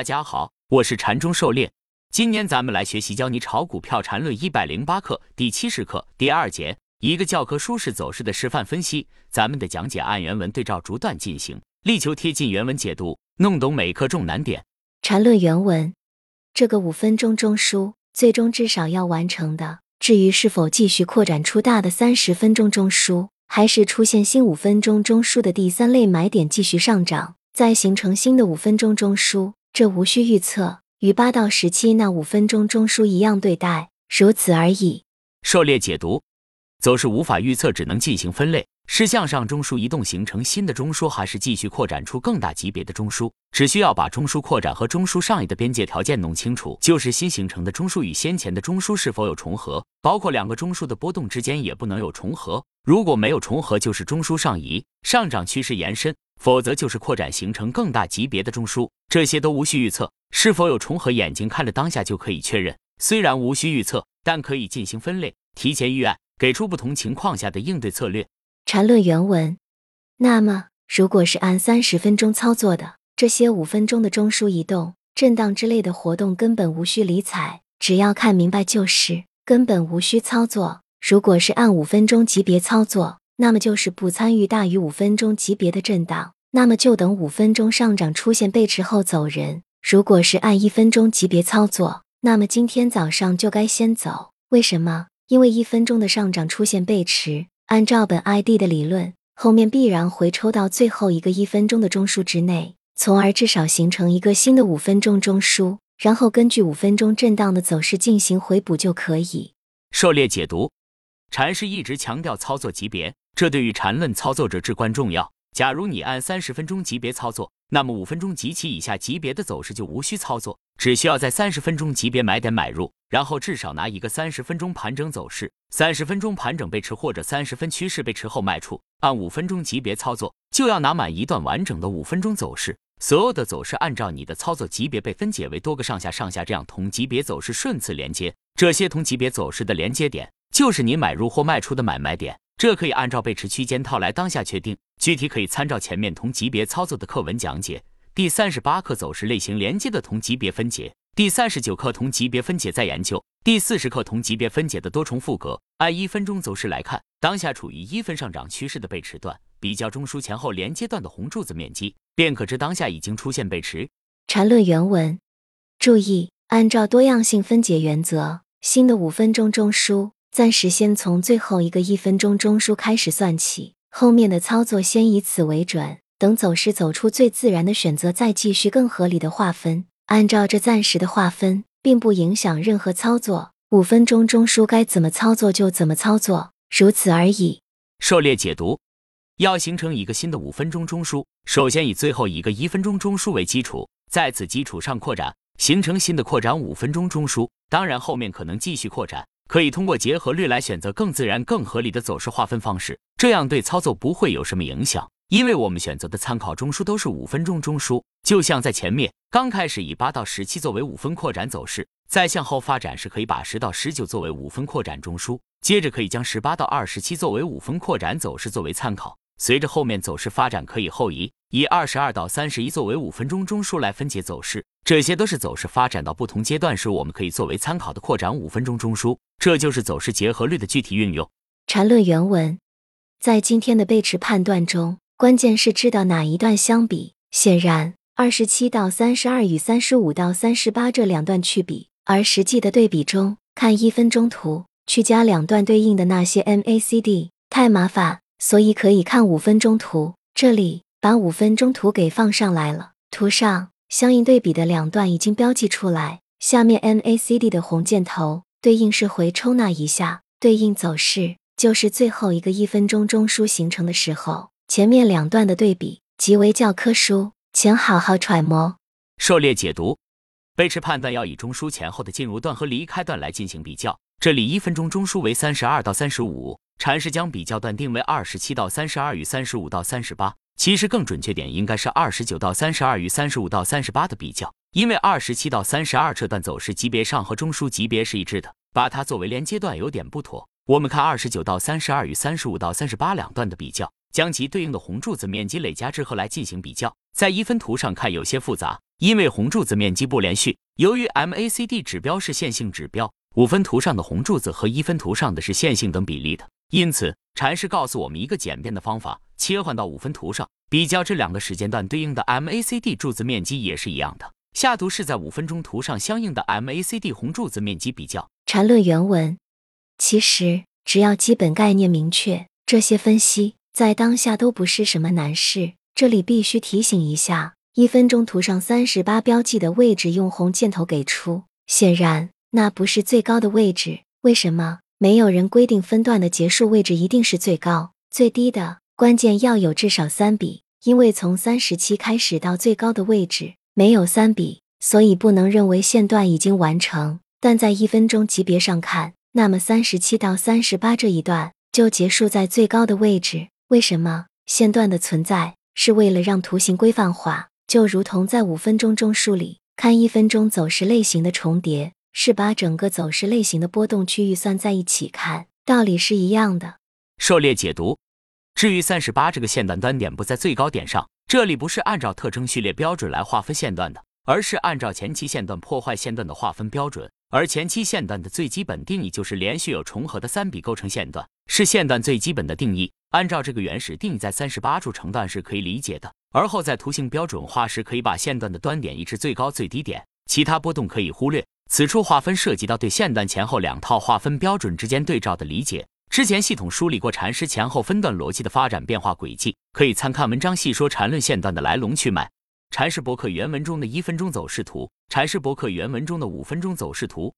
大家好，我是禅中狩猎。今年咱们来学习教你炒股票禅论一百零八课第七十课第二节，一个教科书式走势的示范分析。咱们的讲解按原文对照逐段进行，力求贴近原文解读，弄懂每课重难点。禅论原文，这个五分钟中枢最终至少要完成的。至于是否继续扩展出大的三十分钟中枢，还是出现新五分钟中枢的第三类买点继续上涨，再形成新的五分钟中枢，这无需预测，与八到十七那五分钟中枢一样对待，如此而已。狩猎解读，则是无法预测，只能进行分类。是向上中枢移动形成新的中枢，还是继续扩展出更大级别的中枢？只需要把中枢扩展和中枢上移的边界条件弄清楚，就是新形成的中枢与先前的中枢是否有重合，包括两个中枢的波动之间也不能有重合。如果没有重合，就是中枢上移，上涨趋势延伸；否则就是扩展形成更大级别的中枢。这些都无需预测，是否有重合，眼睛看着当下就可以确认。虽然无需预测，但可以进行分类，提前预案，给出不同情况下的应对策略。缠论原文。那么，如果是按三十分钟操作的，这些五分钟的中枢移动、震荡之类的活动根本无需理睬，只要看明白就是，根本无需操作。如果是按五分钟级别操作，那么就是不参与大于五分钟级别的震荡，那么就等五分钟上涨出现背驰后走人。如果是按一分钟级别操作，那么今天早上就该先走。为什么？因为一分钟的上涨出现背驰。按照本 ID 的理论，后面必然回抽到最后一个一分钟的中枢之内，从而至少形成一个新的五分钟中枢，然后根据五分钟震荡的走势进行回补就可以。狩猎解读，禅师一直强调操作级别，这对于禅论操作者至关重要。假如你按三十分钟级别操作，那么五分钟及其以下级别的走势就无需操作，只需要在三十分钟级别买点买入。然后至少拿一个三十分钟盘整走势，三十分钟盘整背驰或者三十分趋势背驰后卖出。按五分钟级别操作，就要拿满一段完整的五分钟走势。所有的走势按照你的操作级别被分解为多个上下上下这样同级别走势顺次连接。这些同级别走势的连接点，就是你买入或卖出的买卖点。这可以按照背驰区间套来当下确定，具体可以参照前面同级别操作的课文讲解。第三十八课走势类型连接的同级别分解。第三十九课同级别分解再研究，第四十课同级别分解的多重复格。按一分钟走势来看，当下处于一分上涨趋势的背驰段，比较中枢前后连接段的红柱子面积，便可知当下已经出现背驰。缠论原文，注意，按照多样性分解原则，新的五分钟中枢暂时先从最后一个一分钟中枢开始算起，后面的操作先以此为准，等走势走出最自然的选择，再继续更合理的划分。按照这暂时的划分，并不影响任何操作。五分钟中枢该怎么操作就怎么操作，如此而已。狩猎解读：要形成一个新的五分钟中枢，首先以最后一个一分钟中枢为基础，在此基础上扩展，形成新的扩展五分钟中枢。当然，后面可能继续扩展，可以通过结合率来选择更自然、更合理的走势划分方式，这样对操作不会有什么影响。因为我们选择的参考中枢都是五分钟中枢，就像在前面刚开始以八到十七作为五分扩展走势，再向后发展时可以把十到十九作为五分扩展中枢，接着可以将十八到二十七作为五分扩展走势作为参考。随着后面走势发展，可以后移，以二十二到三十一作为五分钟中枢来分解走势。这些都是走势发展到不同阶段时我们可以作为参考的扩展五分钟中枢。这就是走势结合率的具体运用。缠论原文，在今天的背驰判断中。关键是知道哪一段相比。显然，二十七到三十二与三十五到三十八这两段去比，而实际的对比中，看一分钟图去加两段对应的那些 MACD 太麻烦，所以可以看五分钟图。这里把五分钟图给放上来了，图上相应对比的两段已经标记出来。下面 MACD 的红箭头对应是回抽那一下，对应走势就是最后一个一分钟中枢形成的时候。前面两段的对比即为教科书，请好好揣摩。狩猎解读，背驰判断要以中枢前后的进入段和离开段来进行比较。这里一分钟中枢为三十二到三十五，禅师将比较段定为二十七到三十二与三十五到三十八。其实更准确点应该是二十九到三十二与三十五到三十八的比较，因为二十七到三十二这段走势级别上和中枢级别是一致的，把它作为连接段有点不妥。我们看二十九到三十二与三十五到三十八两段的比较。将其对应的红柱子面积累加之后来进行比较，在一分图上看有些复杂，因为红柱子面积不连续，由于 MACD 指标是线性指标，五分图上的红柱子和一分图上的是线性等比例的，因此禅师告诉我们一个简便的方法：切换到五分图上，比较这两个时间段对应的 MACD 柱子面积也是一样的。下图是在五分钟图上相应的 MACD 红柱子面积比较。禅论原文。其实只要基本概念明确，这些分析在当下都不是什么难事。这里必须提醒一下，一分钟图上三十八标记的位置用红箭头给出，显然那不是最高的位置。为什么？没有人规定分段的结束位置一定是最高、最低的，关键要有至少三笔。因为从三十七开始到最高的位置。没有三笔，所以不能认为线段已经完成。但在一分钟级别上看，那么三十七到三十八这一段就结束在最高的位置。为什么？线段的存在是为了让图形规范化，就如同在五分钟中梳理看一分钟走势类型的重叠，是把整个走势类型的波动区域算在一起看，道理是一样的。狩猎解读。至于三十八这个线段端点不在最高点上。这里不是按照特征序列标准来划分线段的，而是按照前期线段破坏线段的划分标准。而前期线段的最基本定义就是连续有重合的三笔构成线段，是线段最基本的定义。按照这个原始定义，在三十八处成段是可以理解的。而后在图形标准化时，可以把线段的端点移至最高最低点，其他波动可以忽略。此处划分涉及到对线段前后两套划分标准之间对照的理解。之前系统梳理过禅师前后分段逻辑的发展变化轨迹，可以参看文章细说禅论线段的来龙去脉。禅师博客原文中的一分钟走势图，禅师博客原文中的五分钟走势图。